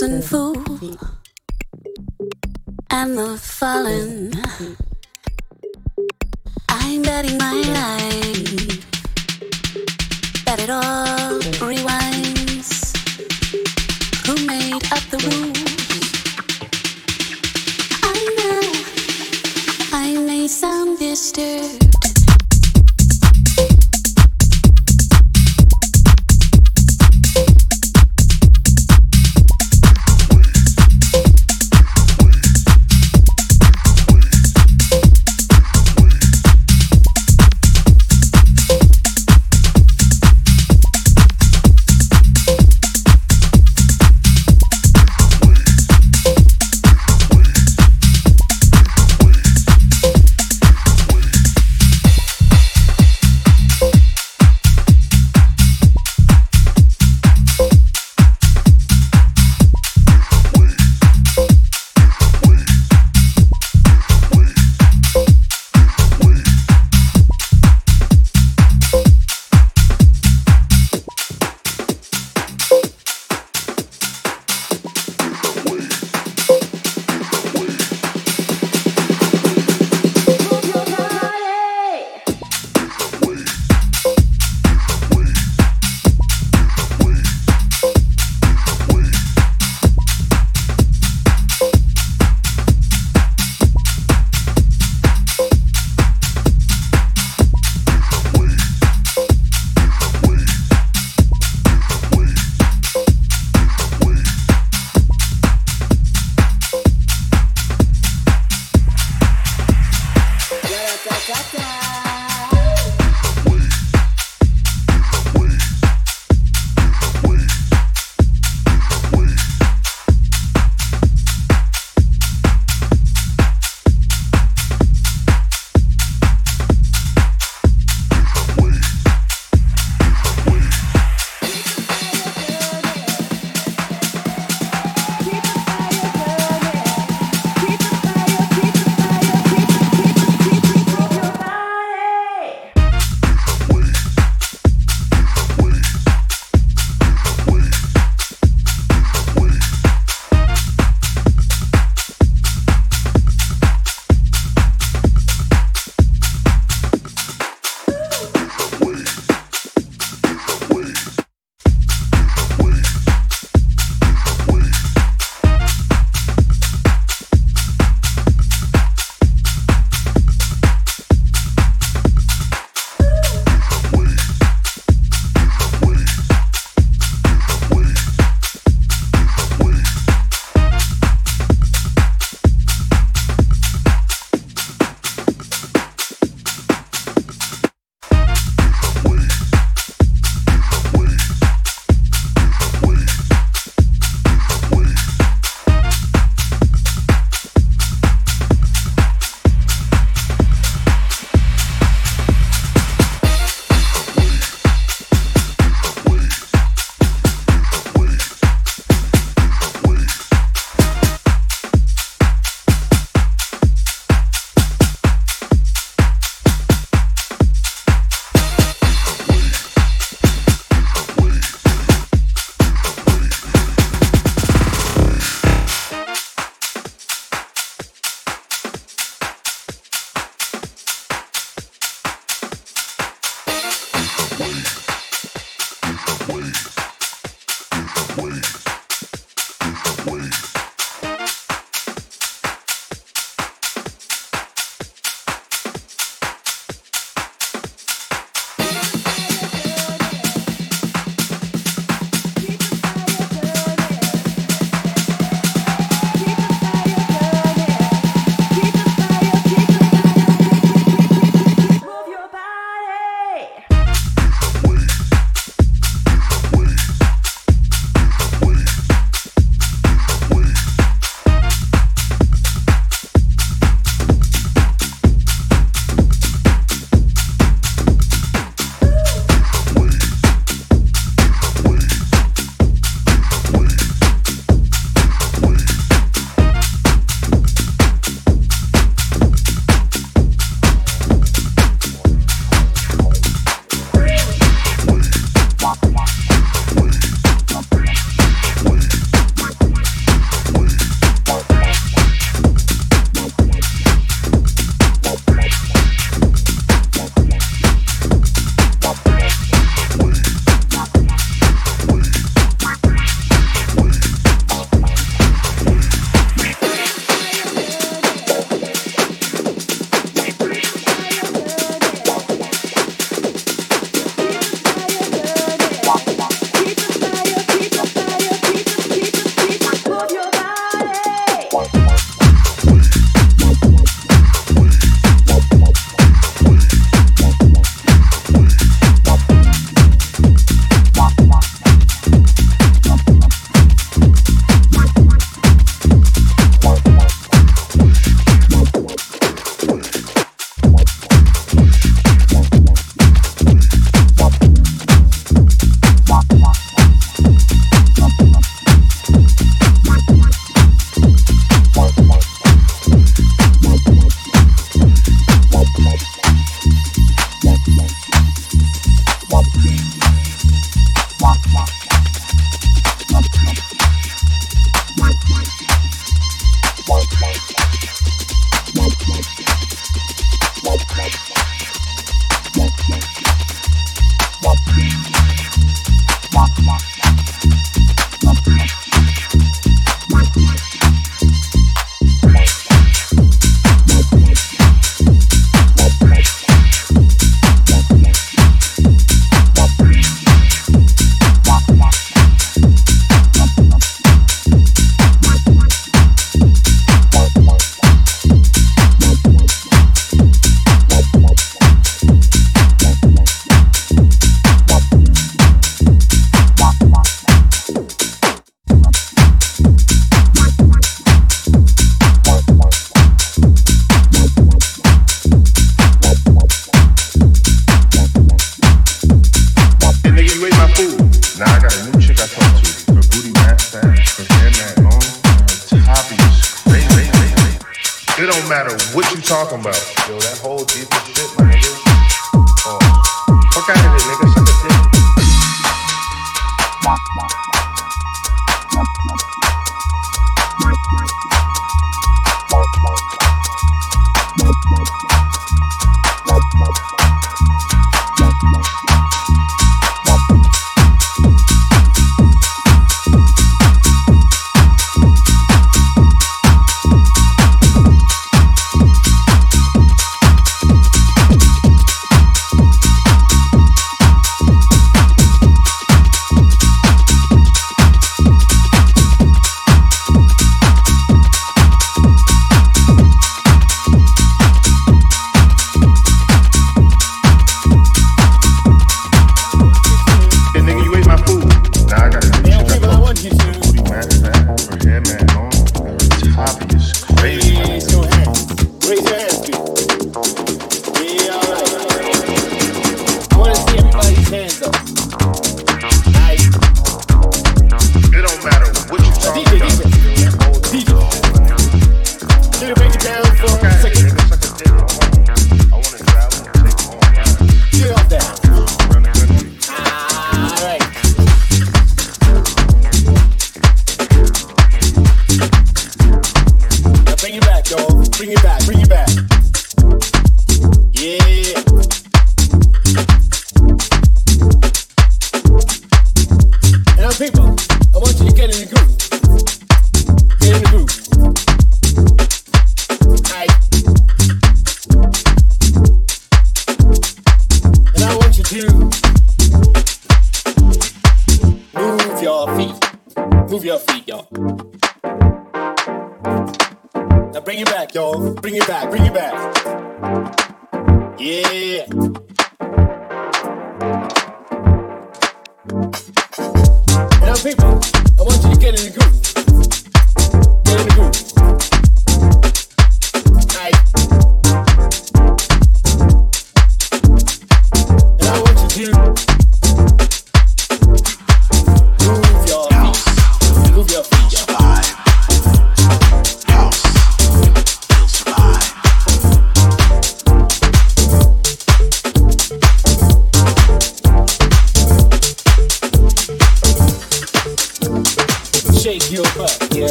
chosen fool and the fallen. I'm betting my life that it all rewinds. Who made up the rules? I know I made some disturbance.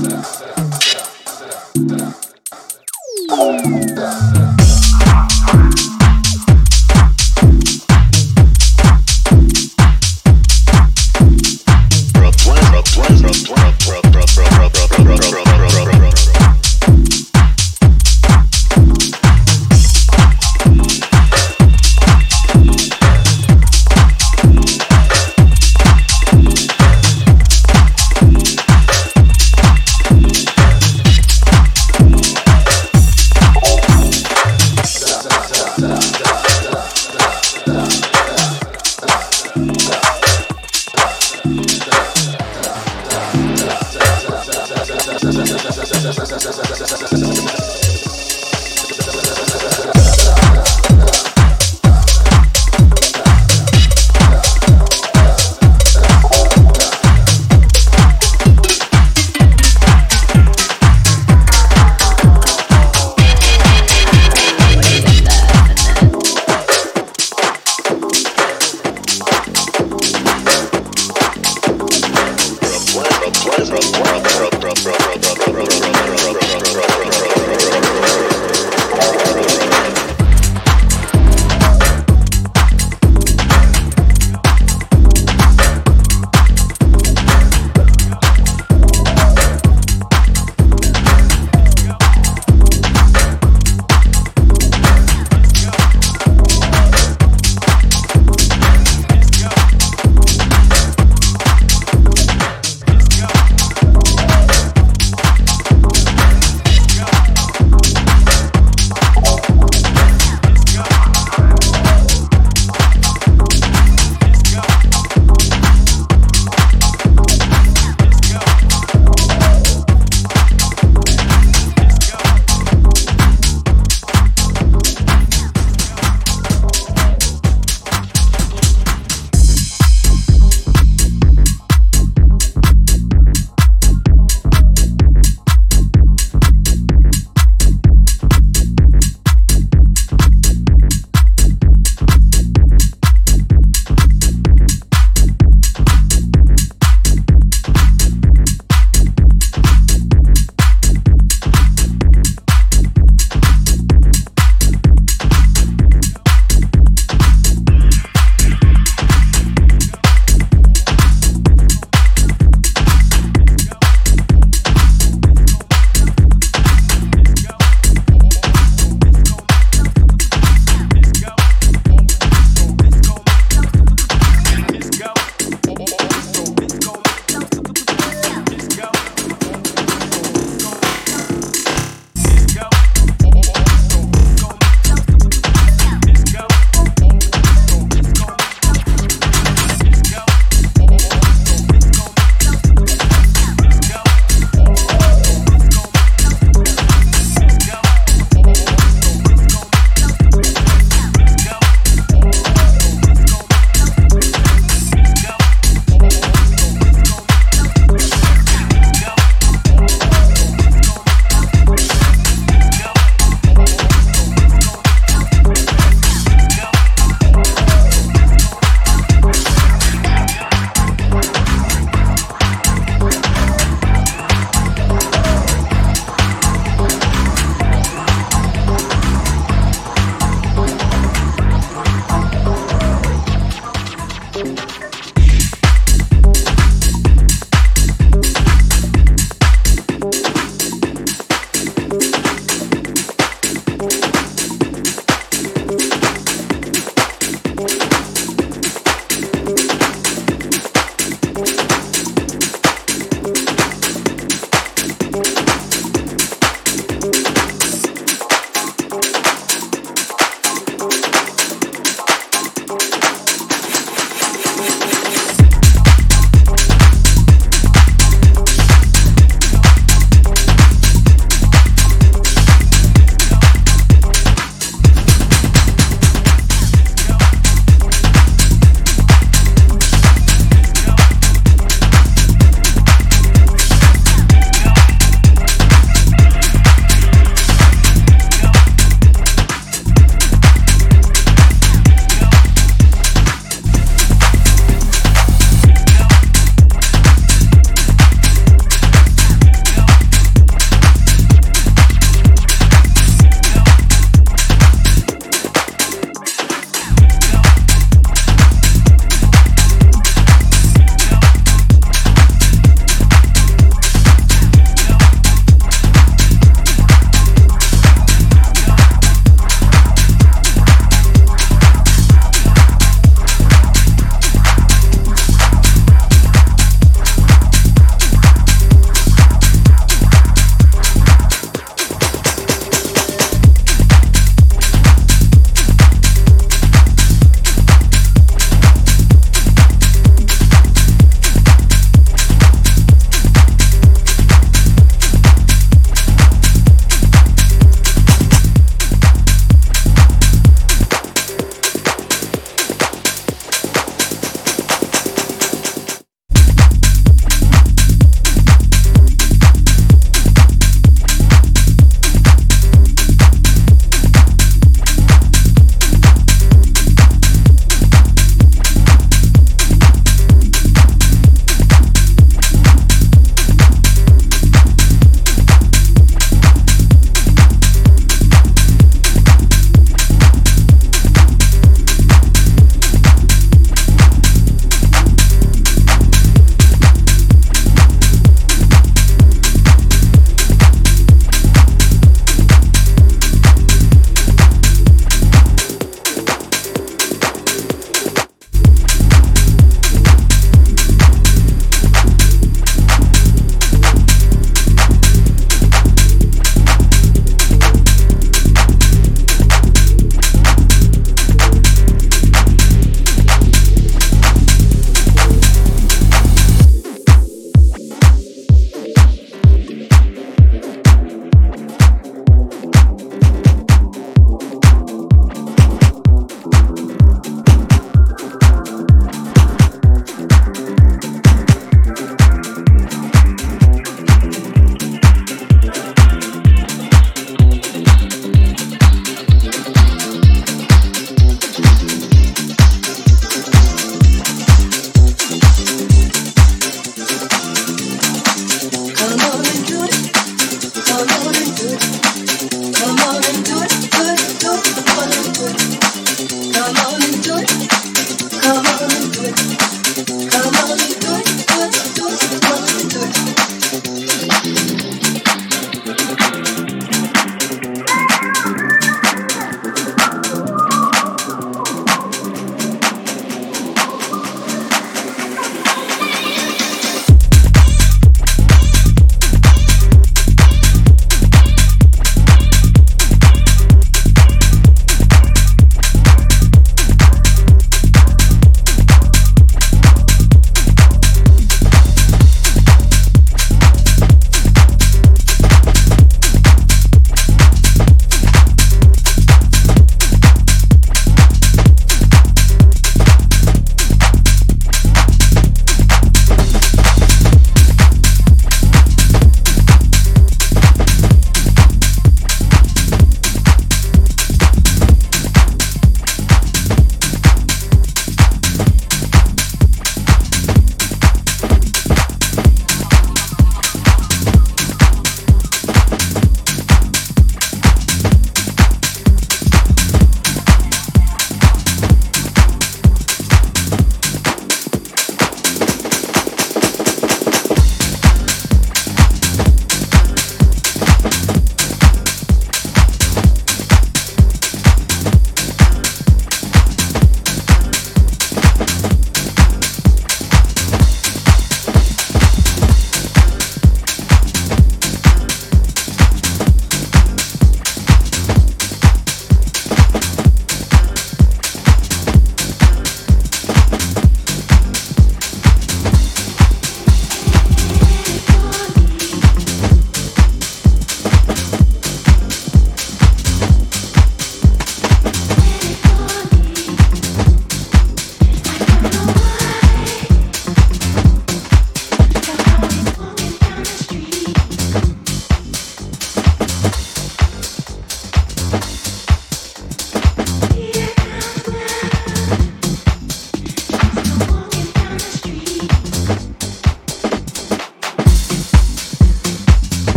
Master.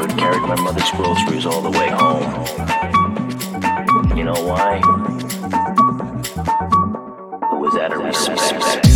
Neighborhood carried my mother's groceries all the way home. You know why? It was out of respect.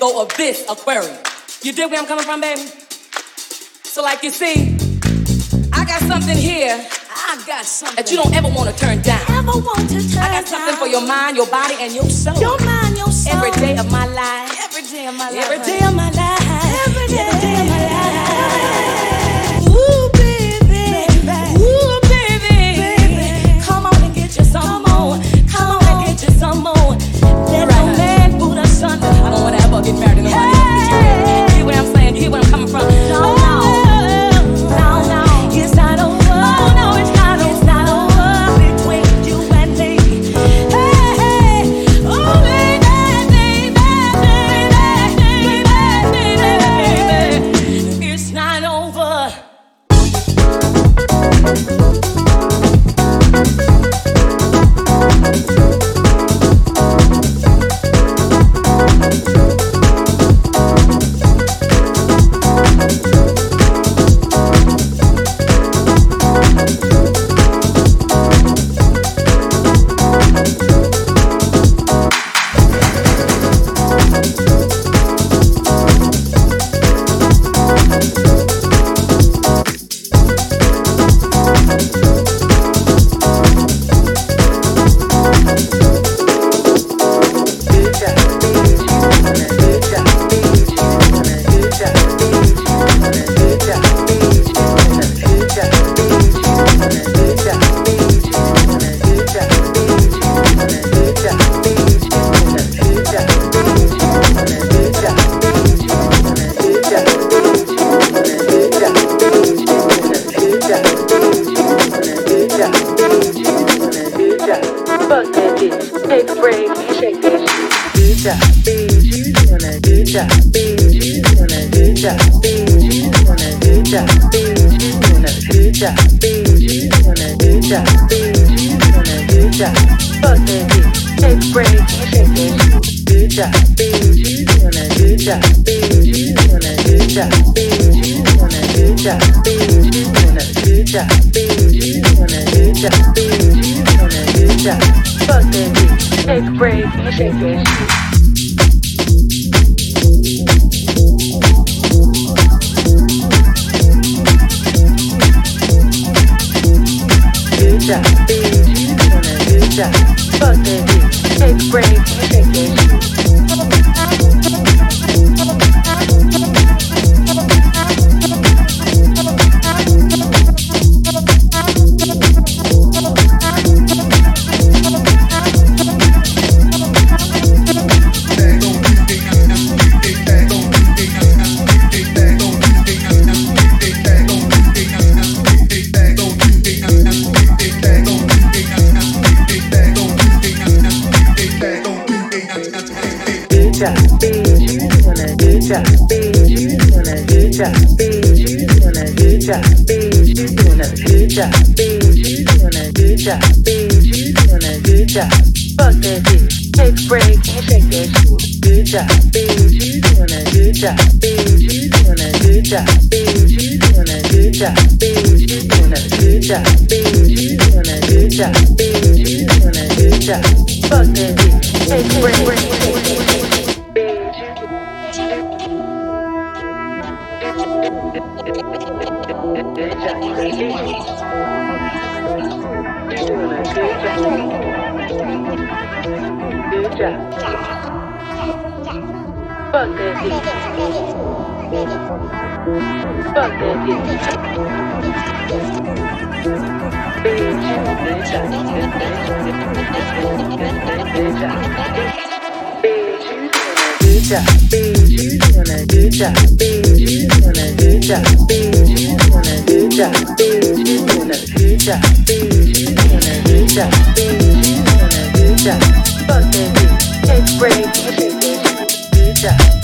go of this aquarium. You dig where I'm coming from, baby? So, like you see, I got something here. I got something that you don't ever want to turn down. Ever want to turn I got something down. for your mind, your body, and your soul. Your mind, your soul. Every day of my life. Every day of my life. Every day job, bing, on a good job, bing, on a good job, bing, on a good job, bing, on a good job, bing, on a good job, bing, on a good job. Fuck that bitch, it's great, good job.